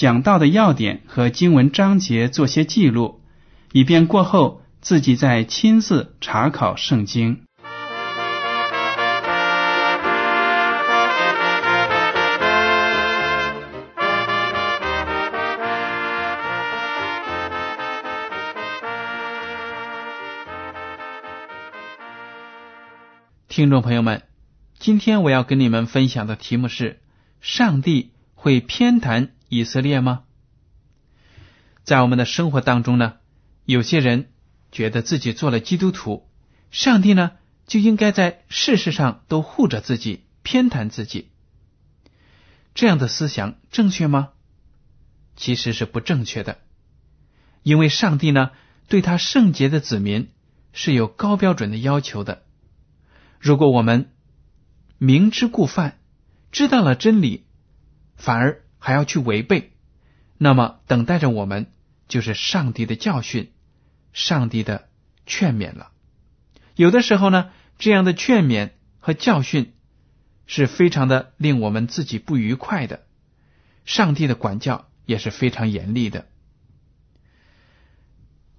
讲到的要点和经文章节做些记录，以便过后自己再亲自查考圣经。听众朋友们，今天我要跟你们分享的题目是：上帝会偏袒以色列吗？在我们的生活当中呢，有些人觉得自己做了基督徒，上帝呢就应该在事实上都护着自己，偏袒自己。这样的思想正确吗？其实是不正确的，因为上帝呢对他圣洁的子民是有高标准的要求的。如果我们明知故犯，知道了真理，反而还要去违背，那么等待着我们就是上帝的教训、上帝的劝勉了。有的时候呢，这样的劝勉和教训是非常的令我们自己不愉快的。上帝的管教也是非常严厉的。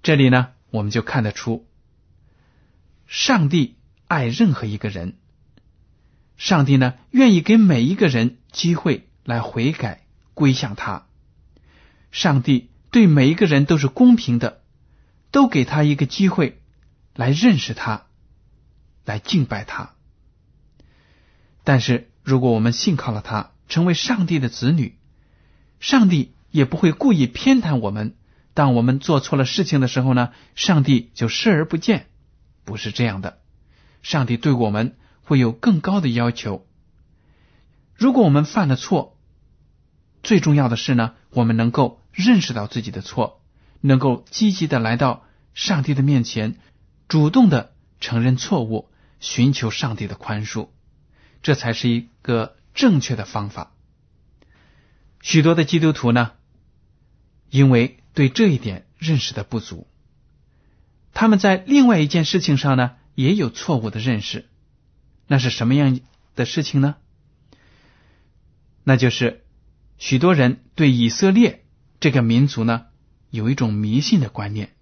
这里呢，我们就看得出上帝。爱任何一个人，上帝呢愿意给每一个人机会来悔改归向他。上帝对每一个人都是公平的，都给他一个机会来认识他，来敬拜他。但是如果我们信靠了他，成为上帝的子女，上帝也不会故意偏袒我们。当我们做错了事情的时候呢，上帝就视而不见，不是这样的。上帝对我们会有更高的要求。如果我们犯了错，最重要的是呢，我们能够认识到自己的错，能够积极的来到上帝的面前，主动的承认错误，寻求上帝的宽恕，这才是一个正确的方法。许多的基督徒呢，因为对这一点认识的不足，他们在另外一件事情上呢。也有错误的认识，那是什么样的事情呢？那就是许多人对以色列这个民族呢有一种迷信的观念，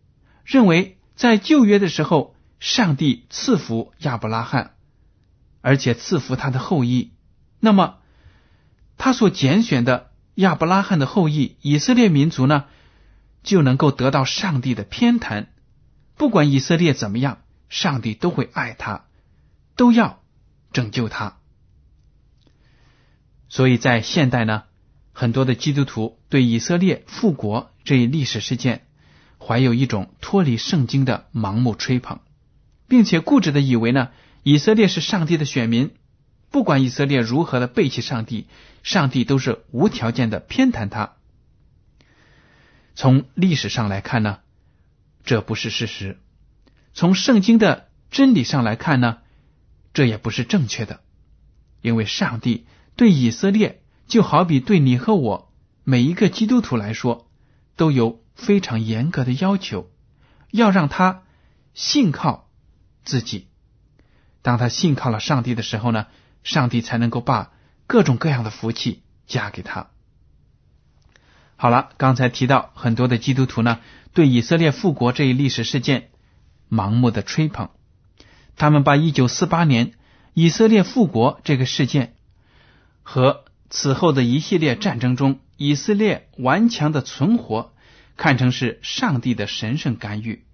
认为在旧约的时候，上帝赐福亚伯拉罕，而且赐福他的后裔，那么他所拣选的亚伯拉罕的后裔以色列民族呢，就能够得到上帝的偏袒，不管以色列怎么样。上帝都会爱他，都要拯救他。所以在现代呢，很多的基督徒对以色列复国这一历史事件，怀有一种脱离圣经的盲目吹捧，并且固执的以为呢，以色列是上帝的选民，不管以色列如何的背弃上帝，上帝都是无条件的偏袒他。从历史上来看呢，这不是事实。从圣经的真理上来看呢，这也不是正确的，因为上帝对以色列就好比对你和我每一个基督徒来说，都有非常严格的要求，要让他信靠自己。当他信靠了上帝的时候呢，上帝才能够把各种各样的福气加给他。好了，刚才提到很多的基督徒呢，对以色列复国这一历史事件。盲目的吹捧，他们把一九四八年以色列复国这个事件和此后的一系列战争中以色列顽强的存活看成是上帝的神圣干预。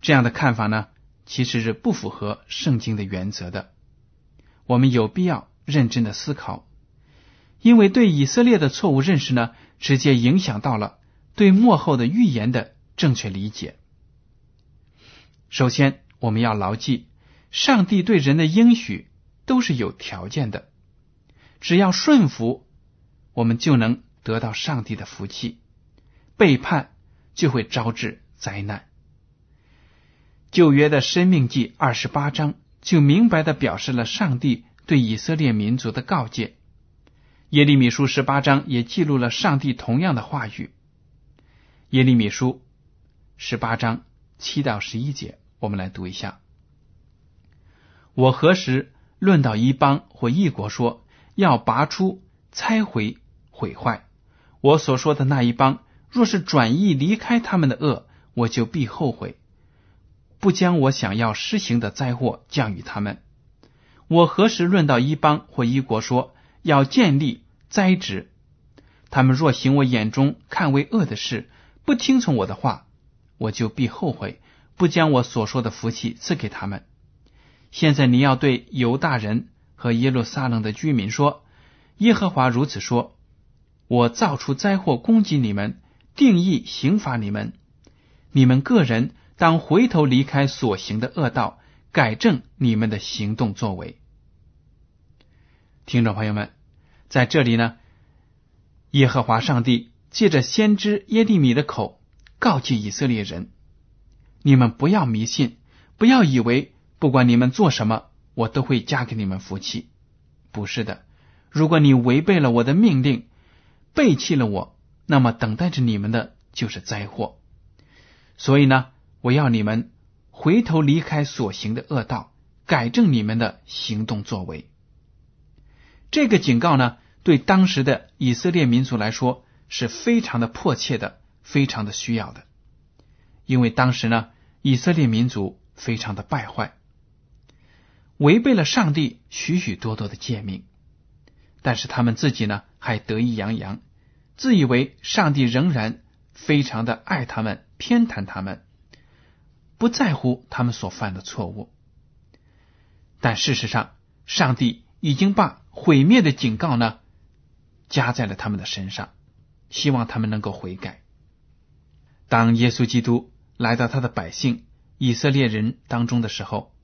这样的看法呢，其实是不符合圣经的原则的。我们有必要认真的思考，因为对以色列的错误认识呢，直接影响到了对末后的预言的正确理解。首先，我们要牢记，上帝对人的应许都是有条件的，只要顺服，我们就能得到上帝的福气；背叛就会招致灾难。旧约的生命记二十八章就明白的表示了上帝对以色列民族的告诫。耶利米书十八章也记录了上帝同样的话语。耶利米书十八章七到十一节，我们来读一下：我何时论到一邦或一国说要拔出、拆毁、毁坏？我所说的那一帮，若是转意离开他们的恶，我就必后悔。不将我想要施行的灾祸降与他们。我何时论到一邦或一国说要建立栽植？他们若行我眼中看为恶的事，不听从我的话，我就必后悔，不将我所说的福气赐给他们。现在你要对犹大人和耶路撒冷的居民说：耶和华如此说：我造出灾祸攻击你们，定义刑罚你们，你们个人。当回头离开所行的恶道，改正你们的行动作为。听众朋友们，在这里呢，耶和华上帝借着先知耶利米的口告诫以色列人：你们不要迷信，不要以为不管你们做什么，我都会加给你们福气。不是的，如果你违背了我的命令，背弃了我，那么等待着你们的就是灾祸。所以呢。我要你们回头离开所行的恶道，改正你们的行动作为。这个警告呢，对当时的以色列民族来说是非常的迫切的，非常的需要的。因为当时呢，以色列民族非常的败坏，违背了上帝许许多多的诫命，但是他们自己呢，还得意洋洋，自以为上帝仍然非常的爱他们，偏袒他们。不在乎他们所犯的错误，但事实上，上帝已经把毁灭的警告呢加在了他们的身上，希望他们能够悔改。当耶稣基督来到他的百姓以色列人当中的时候，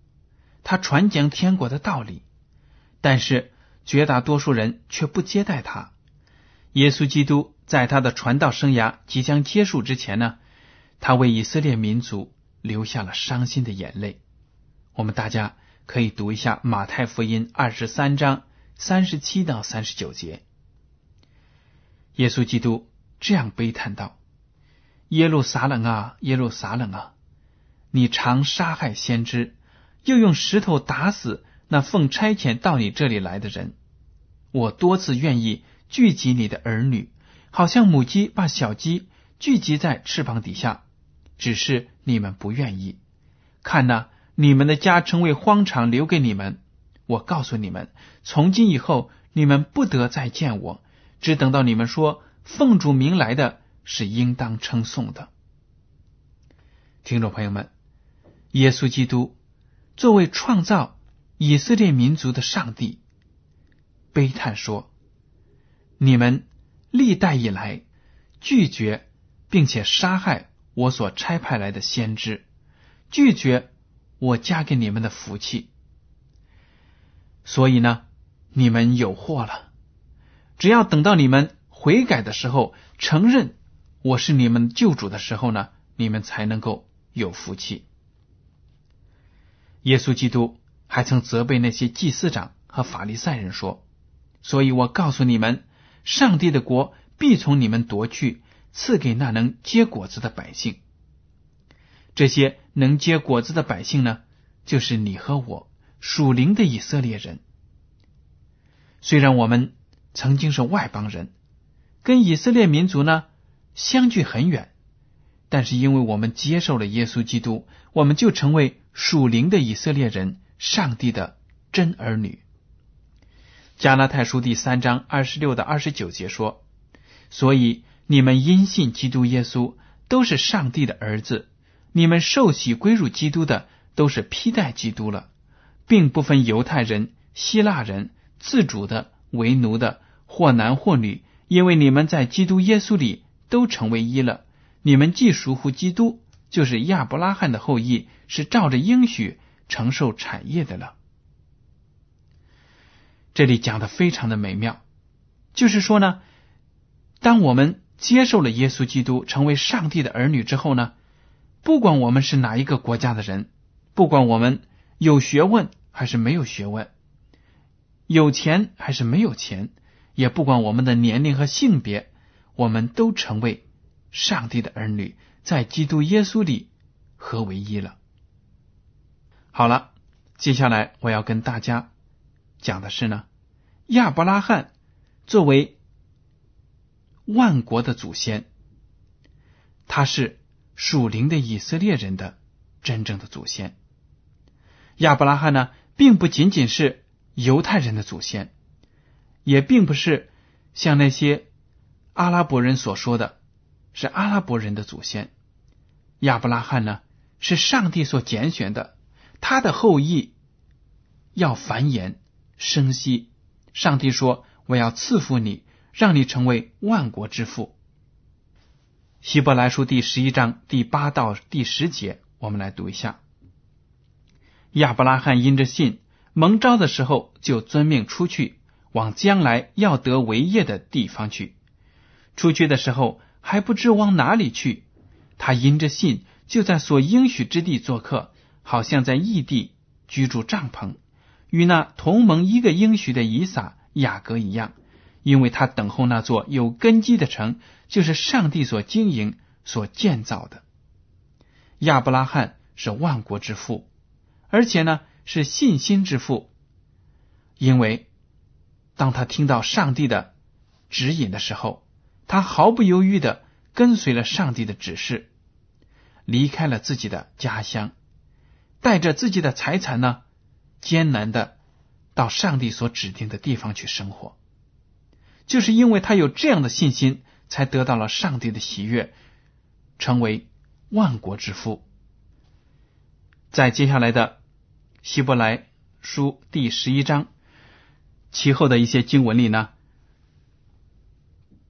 他传讲天国的道理，但是绝大多数人却不接待他。耶稣基督在他的传道生涯即将结束之前呢，他为以色列民族。流下了伤心的眼泪。我们大家可以读一下马太福音二十三章三十七到三十九节。耶稣基督这样悲叹道：“耶路撒冷啊，耶路撒冷啊，你常杀害先知，又用石头打死那奉差遣到你这里来的人。我多次愿意聚集你的儿女，好像母鸡把小鸡聚集在翅膀底下。”只是你们不愿意看呐，你们的家成为荒场，留给你们。我告诉你们，从今以后，你们不得再见我，只等到你们说奉主名来的是应当称颂的。听众朋友们，耶稣基督作为创造以色列民族的上帝，悲叹说：“你们历代以来拒绝并且杀害。”我所差派来的先知拒绝我加给你们的福气，所以呢，你们有祸了。只要等到你们悔改的时候，承认我是你们救主的时候呢，你们才能够有福气。耶稣基督还曾责备那些祭司长和法利赛人说：“所以我告诉你们，上帝的国必从你们夺去。”赐给那能结果子的百姓，这些能结果子的百姓呢，就是你和我属灵的以色列人。虽然我们曾经是外邦人，跟以色列民族呢相距很远，但是因为我们接受了耶稣基督，我们就成为属灵的以色列人，上帝的真儿女。加拉太书第三章二十六到二十九节说：“所以你们因信基督耶稣，都是上帝的儿子；你们受洗归入基督的，都是披戴基督了，并不分犹太人、希腊人、自主的、为奴的，或男或女，因为你们在基督耶稣里都成为一了。你们既属乎基督，就是亚伯拉罕的后裔，是照着应许承受产业的了。”这里讲的非常的美妙，就是说呢，当我们接受了耶稣基督，成为上帝的儿女之后呢，不管我们是哪一个国家的人，不管我们有学问还是没有学问，有钱还是没有钱，也不管我们的年龄和性别，我们都成为上帝的儿女，在基督耶稣里合为一了。好了，接下来我要跟大家。讲的是呢，亚伯拉罕作为万国的祖先，他是属灵的以色列人的真正的祖先。亚伯拉罕呢，并不仅仅是犹太人的祖先，也并不是像那些阿拉伯人所说的，是阿拉伯人的祖先。亚伯拉罕呢，是上帝所拣选的，他的后裔要繁衍。生息，上帝说：“我要赐福你，让你成为万国之父。”希伯来书第十一章第八到第十节，我们来读一下。亚伯拉罕因着信蒙召的时候，就遵命出去，往将来要得为业的地方去。出去的时候还不知往哪里去，他因着信就在所应许之地做客，好像在异地居住帐篷。与那同盟一个应许的以撒、雅各一样，因为他等候那座有根基的城，就是上帝所经营、所建造的。亚伯拉罕是万国之父，而且呢是信心之父，因为当他听到上帝的指引的时候，他毫不犹豫的跟随了上帝的指示，离开了自己的家乡，带着自己的财产呢。艰难的到上帝所指定的地方去生活，就是因为他有这样的信心，才得到了上帝的喜悦，成为万国之父。在接下来的希伯来书第十一章其后的一些经文里呢，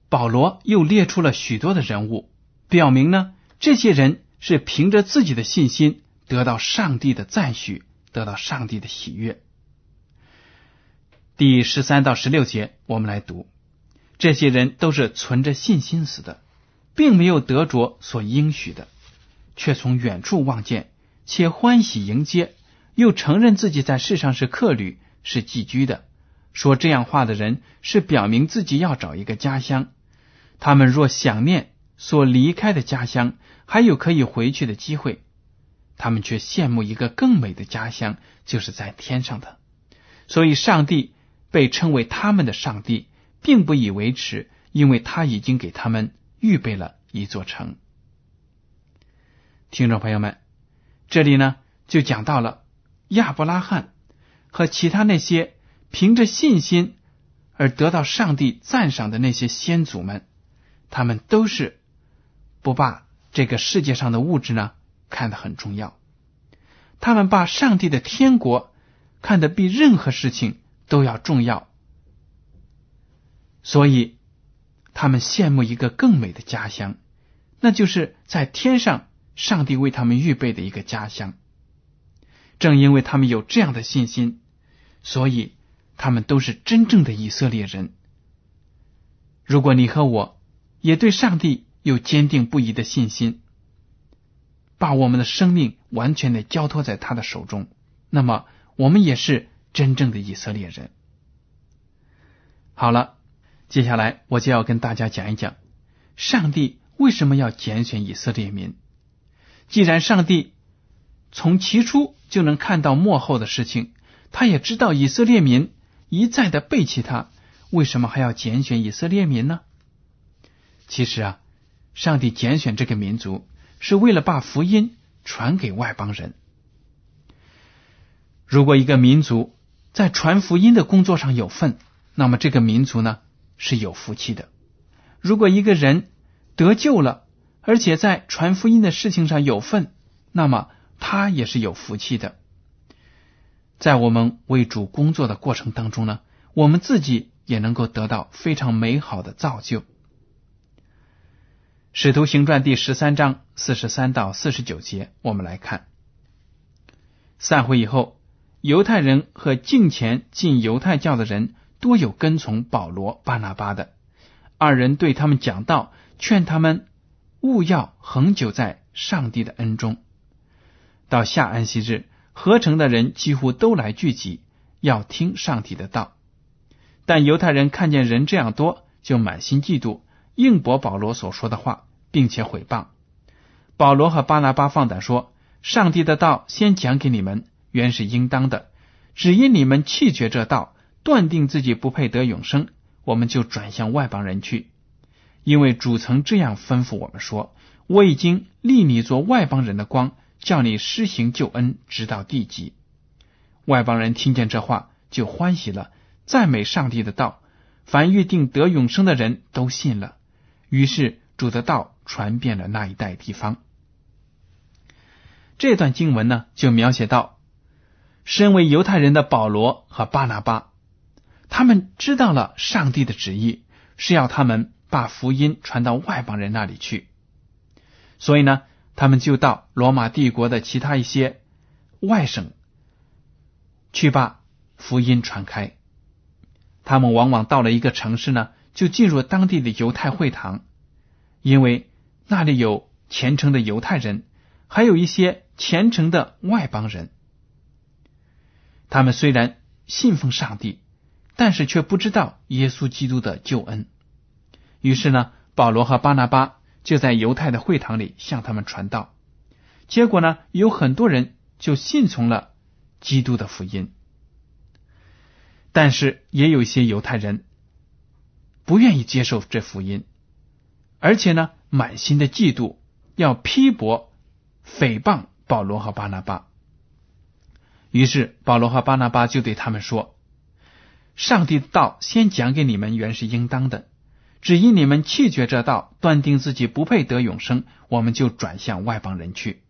保罗又列出了许多的人物，表明呢，这些人是凭着自己的信心得到上帝的赞许。得到上帝的喜悦。第十三到十六节，我们来读：这些人都是存着信心死的，并没有得着所应许的，却从远处望见，且欢喜迎接，又承认自己在世上是客旅，是寄居的。说这样话的人，是表明自己要找一个家乡。他们若想念所离开的家乡，还有可以回去的机会。他们却羡慕一个更美的家乡，就是在天上的。所以，上帝被称为他们的上帝，并不以为耻，因为他已经给他们预备了一座城。听众朋友们，这里呢就讲到了亚伯拉罕和其他那些凭着信心而得到上帝赞赏的那些先祖们，他们都是不把这个世界上的物质呢。看得很重要，他们把上帝的天国看得比任何事情都要重要，所以他们羡慕一个更美的家乡，那就是在天上上帝为他们预备的一个家乡。正因为他们有这样的信心，所以他们都是真正的以色列人。如果你和我也对上帝有坚定不移的信心，把我们的生命完全的交托在他的手中，那么我们也是真正的以色列人。好了，接下来我就要跟大家讲一讲，上帝为什么要拣选以色列民。既然上帝从起初就能看到幕后的事情，他也知道以色列民一再的背弃他，为什么还要拣选以色列民呢？其实啊，上帝拣选这个民族。是为了把福音传给外邦人。如果一个民族在传福音的工作上有份，那么这个民族呢是有福气的。如果一个人得救了，而且在传福音的事情上有份，那么他也是有福气的。在我们为主工作的过程当中呢，我们自己也能够得到非常美好的造就。使徒行传第十三章四十三到四十九节，我们来看。散会以后，犹太人和敬前进犹太教的人多有跟从保罗、巴拿巴的。二人对他们讲道，劝他们勿要恒久在上帝的恩中。到下安息日，合成的人几乎都来聚集，要听上帝的道。但犹太人看见人这样多，就满心嫉妒。应驳保罗所说的话，并且毁谤保罗和巴拿巴放胆说：“上帝的道先讲给你们，原是应当的。只因你们弃绝这道，断定自己不配得永生，我们就转向外邦人去。因为主曾这样吩咐我们说：我已经立你做外邦人的光，叫你施行救恩，直到地极。外邦人听见这话，就欢喜了，赞美上帝的道。凡预定得永生的人都信了。”于是主的道传遍了那一带地方。这段经文呢，就描写到，身为犹太人的保罗和巴拿巴，他们知道了上帝的旨意是要他们把福音传到外邦人那里去，所以呢，他们就到罗马帝国的其他一些外省去把福音传开。他们往往到了一个城市呢。就进入当地的犹太会堂，因为那里有虔诚的犹太人，还有一些虔诚的外邦人。他们虽然信奉上帝，但是却不知道耶稣基督的救恩。于是呢，保罗和巴拿巴就在犹太的会堂里向他们传道。结果呢，有很多人就信从了基督的福音，但是也有一些犹太人。不愿意接受这福音，而且呢，满心的嫉妒，要批驳、诽谤保罗和巴拿巴。于是保罗和巴拿巴就对他们说：“上帝的道先讲给你们，原是应当的；只因你们弃绝这道，断定自己不配得永生，我们就转向外邦人去。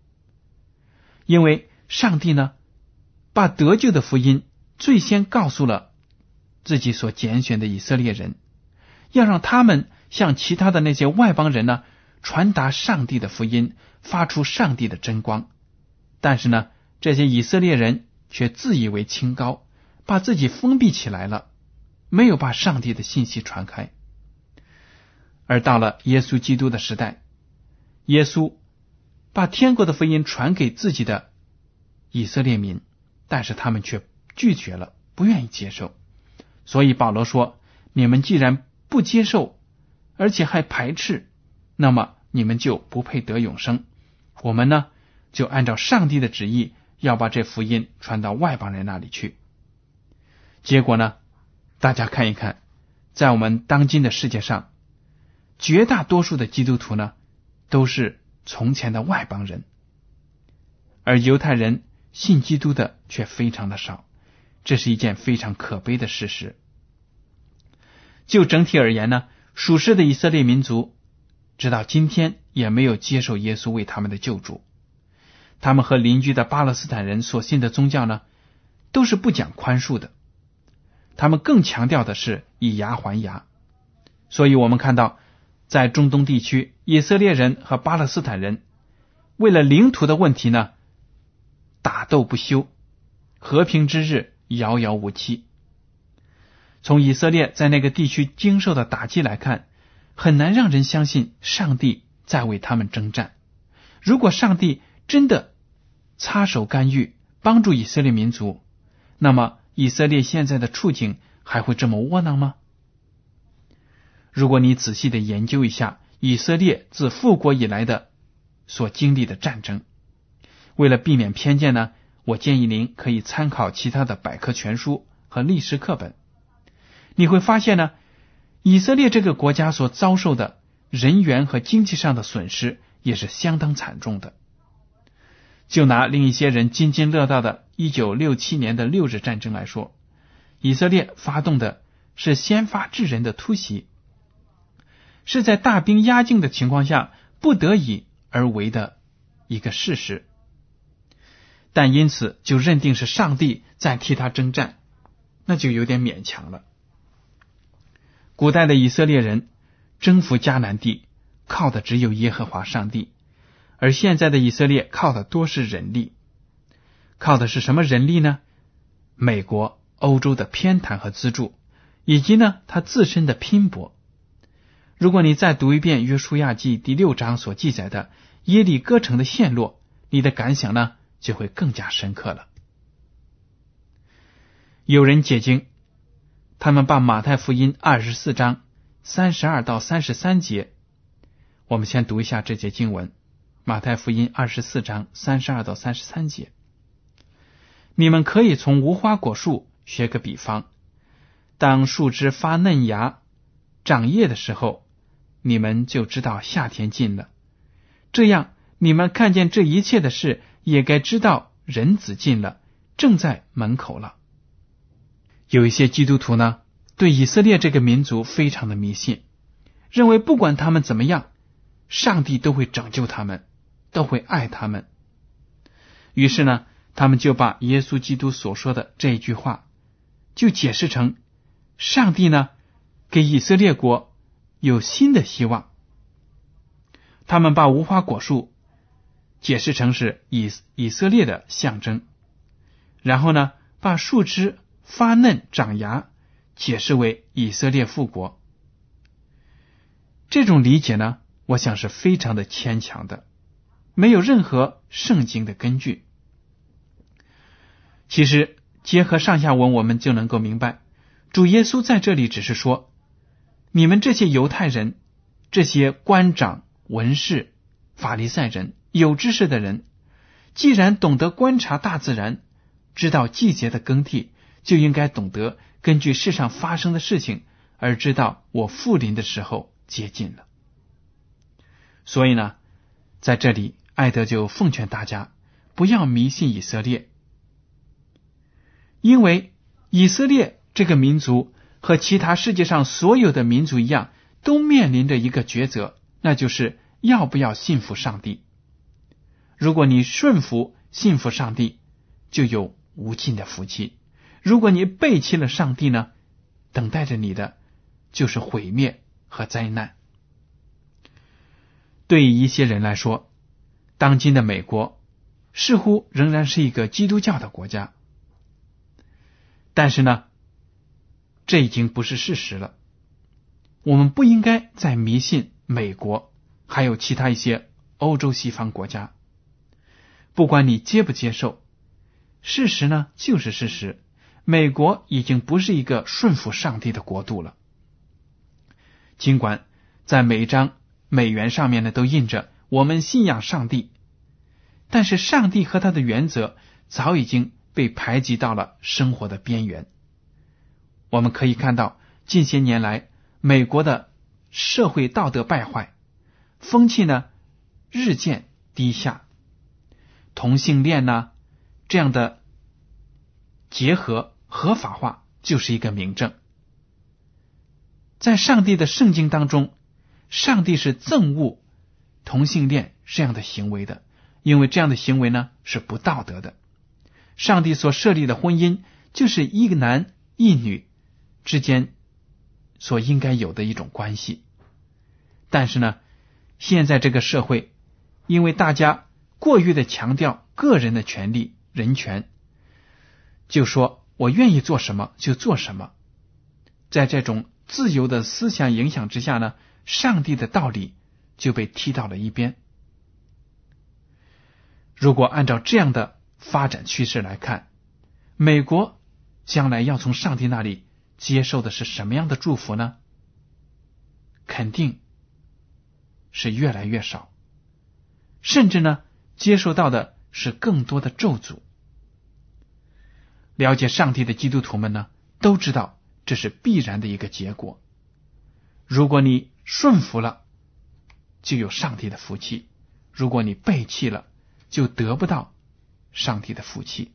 因为上帝呢，把得救的福音最先告诉了自己所拣选的以色列人。”要让他们向其他的那些外邦人呢传达上帝的福音，发出上帝的真光。但是呢，这些以色列人却自以为清高，把自己封闭起来了，没有把上帝的信息传开。而到了耶稣基督的时代，耶稣把天国的福音传给自己的以色列民，但是他们却拒绝了，不愿意接受。所以保罗说：“你们既然……”不接受，而且还排斥，那么你们就不配得永生。我们呢，就按照上帝的旨意，要把这福音传到外邦人那里去。结果呢，大家看一看，在我们当今的世界上，绝大多数的基督徒呢，都是从前的外邦人，而犹太人信基督的却非常的少，这是一件非常可悲的事实。就整体而言呢，属世的以色列民族直到今天也没有接受耶稣为他们的救主。他们和邻居的巴勒斯坦人所信的宗教呢，都是不讲宽恕的。他们更强调的是以牙还牙。所以我们看到，在中东地区，以色列人和巴勒斯坦人为了领土的问题呢，打斗不休，和平之日遥遥无期。从以色列在那个地区经受的打击来看，很难让人相信上帝在为他们征战。如果上帝真的插手干预，帮助以色列民族，那么以色列现在的处境还会这么窝囊吗？如果你仔细的研究一下以色列自复国以来的所经历的战争，为了避免偏见呢，我建议您可以参考其他的百科全书和历史课本。你会发现呢，以色列这个国家所遭受的人员和经济上的损失也是相当惨重的。就拿令一些人津津乐道的1967年的六日战争来说，以色列发动的是先发制人的突袭，是在大兵压境的情况下不得已而为的一个事实。但因此就认定是上帝在替他征战，那就有点勉强了。古代的以色列人征服迦南地，靠的只有耶和华上帝，而现在的以色列靠的多是人力，靠的是什么人力呢？美国、欧洲的偏袒和资助，以及呢他自身的拼搏。如果你再读一遍《约书亚记》第六章所记载的耶利哥城的陷落，你的感想呢？就会更加深刻了。有人解经，他们把马太福音二十四章三十二到三十三节，我们先读一下这节经文：马太福音二十四章三十二到三十三节。你们可以从无花果树学个比方，当树枝发嫩芽、长叶的时候，你们就知道夏天近了。这样，你们看见这一切的事。也该知道人子近了，正在门口了。有一些基督徒呢，对以色列这个民族非常的迷信，认为不管他们怎么样，上帝都会拯救他们，都会爱他们。于是呢，他们就把耶稣基督所说的这一句话，就解释成上帝呢给以色列国有新的希望。他们把无花果树。解释成是以以色列的象征，然后呢，把树枝发嫩长芽解释为以色列复国。这种理解呢，我想是非常的牵强的，没有任何圣经的根据。其实结合上下文，我们就能够明白，主耶稣在这里只是说：你们这些犹太人、这些官长、文士、法利赛人。有知识的人，既然懂得观察大自然，知道季节的更替，就应该懂得根据世上发生的事情而知道我复临的时候接近了。所以呢，在这里，艾德就奉劝大家不要迷信以色列，因为以色列这个民族和其他世界上所有的民族一样，都面临着一个抉择，那就是要不要信服上帝。如果你顺服、信服上帝，就有无尽的福气；如果你背弃了上帝呢，等待着你的就是毁灭和灾难。对于一些人来说，当今的美国似乎仍然是一个基督教的国家，但是呢，这已经不是事实了。我们不应该再迷信美国，还有其他一些欧洲西方国家。不管你接不接受，事实呢就是事实。美国已经不是一个顺服上帝的国度了。尽管在每一张美元上面呢都印着“我们信仰上帝”，但是上帝和他的原则早已经被排挤到了生活的边缘。我们可以看到，近些年来美国的社会道德败坏，风气呢日渐低下。同性恋呢，这样的结合合法化就是一个明证。在上帝的圣经当中，上帝是憎恶同性恋这样的行为的，因为这样的行为呢是不道德的。上帝所设立的婚姻就是一个男一女之间所应该有的一种关系。但是呢，现在这个社会，因为大家。过于的强调个人的权利、人权，就说我愿意做什么就做什么。在这种自由的思想影响之下呢，上帝的道理就被踢到了一边。如果按照这样的发展趋势来看，美国将来要从上帝那里接受的是什么样的祝福呢？肯定是越来越少，甚至呢。接受到的是更多的咒诅。了解上帝的基督徒们呢，都知道这是必然的一个结果。如果你顺服了，就有上帝的福气；如果你背弃了，就得不到上帝的福气。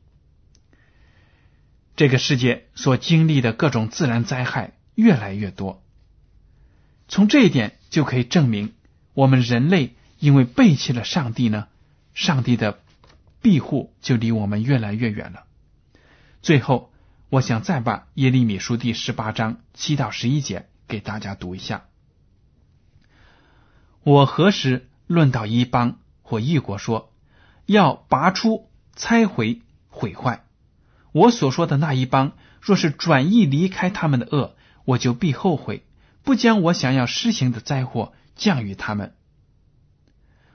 这个世界所经历的各种自然灾害、越来越多。从这一点就可以证明，我们人类因为背弃了上帝呢，上帝的庇护就离我们越来越远了。最后，我想再把耶利米书第十八章七到十一节给大家读一下。我何时论到一邦或一国说要拔出、拆毁、毁坏？我所说的那一邦，若是转意离开他们的恶，我就必后悔。不将我想要施行的灾祸降于他们。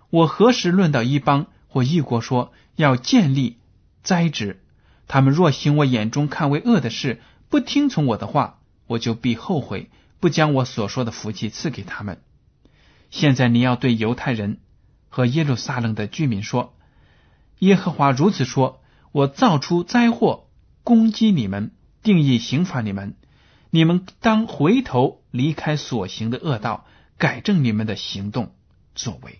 我何时论到一邦或一国说要建立栽植？他们若行我眼中看为恶的事，不听从我的话，我就必后悔，不将我所说的福气赐给他们。现在你要对犹太人和耶路撒冷的居民说：耶和华如此说：我造出灾祸攻击你们，定义刑罚你们。你们当回头离开所行的恶道，改正你们的行动作为。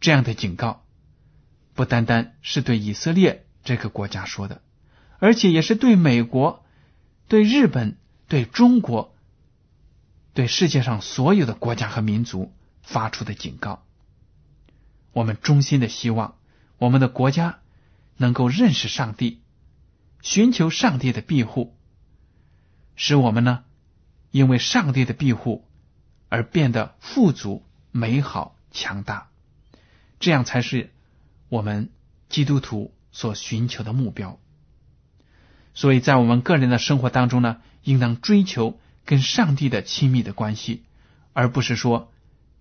这样的警告不单单是对以色列这个国家说的，而且也是对美国、对日本、对中国、对世界上所有的国家和民族发出的警告。我们衷心的希望我们的国家能够认识上帝，寻求上帝的庇护。使我们呢，因为上帝的庇护而变得富足、美好、强大，这样才是我们基督徒所寻求的目标。所以在我们个人的生活当中呢，应当追求跟上帝的亲密的关系，而不是说，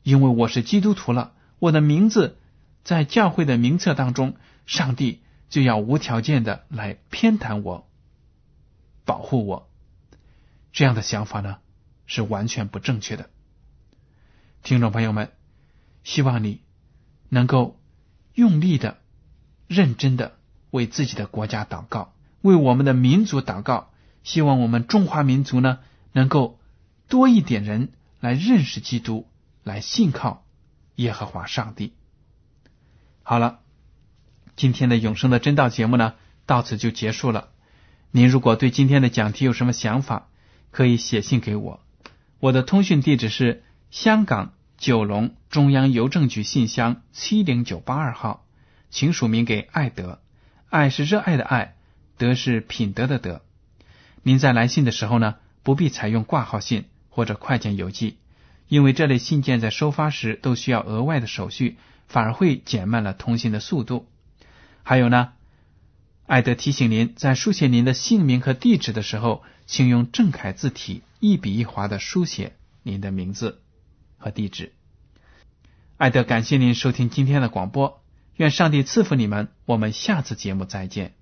因为我是基督徒了，我的名字在教会的名册当中，上帝就要无条件的来偏袒我、保护我。这样的想法呢，是完全不正确的。听众朋友们，希望你能够用力的、认真的为自己的国家祷告，为我们的民族祷告。希望我们中华民族呢，能够多一点人来认识基督，来信靠耶和华上帝。好了，今天的永生的真道节目呢，到此就结束了。您如果对今天的讲题有什么想法，可以写信给我，我的通讯地址是香港九龙中央邮政局信箱七零九八二号，请署名给爱德，爱是热爱的爱，德是品德的德。您在来信的时候呢，不必采用挂号信或者快件邮寄，因为这类信件在收发时都需要额外的手续，反而会减慢了通信的速度。还有呢。艾德提醒您，在书写您的姓名和地址的时候，请用正楷字体一笔一划的书写您的名字和地址。艾德感谢您收听今天的广播，愿上帝赐福你们，我们下次节目再见。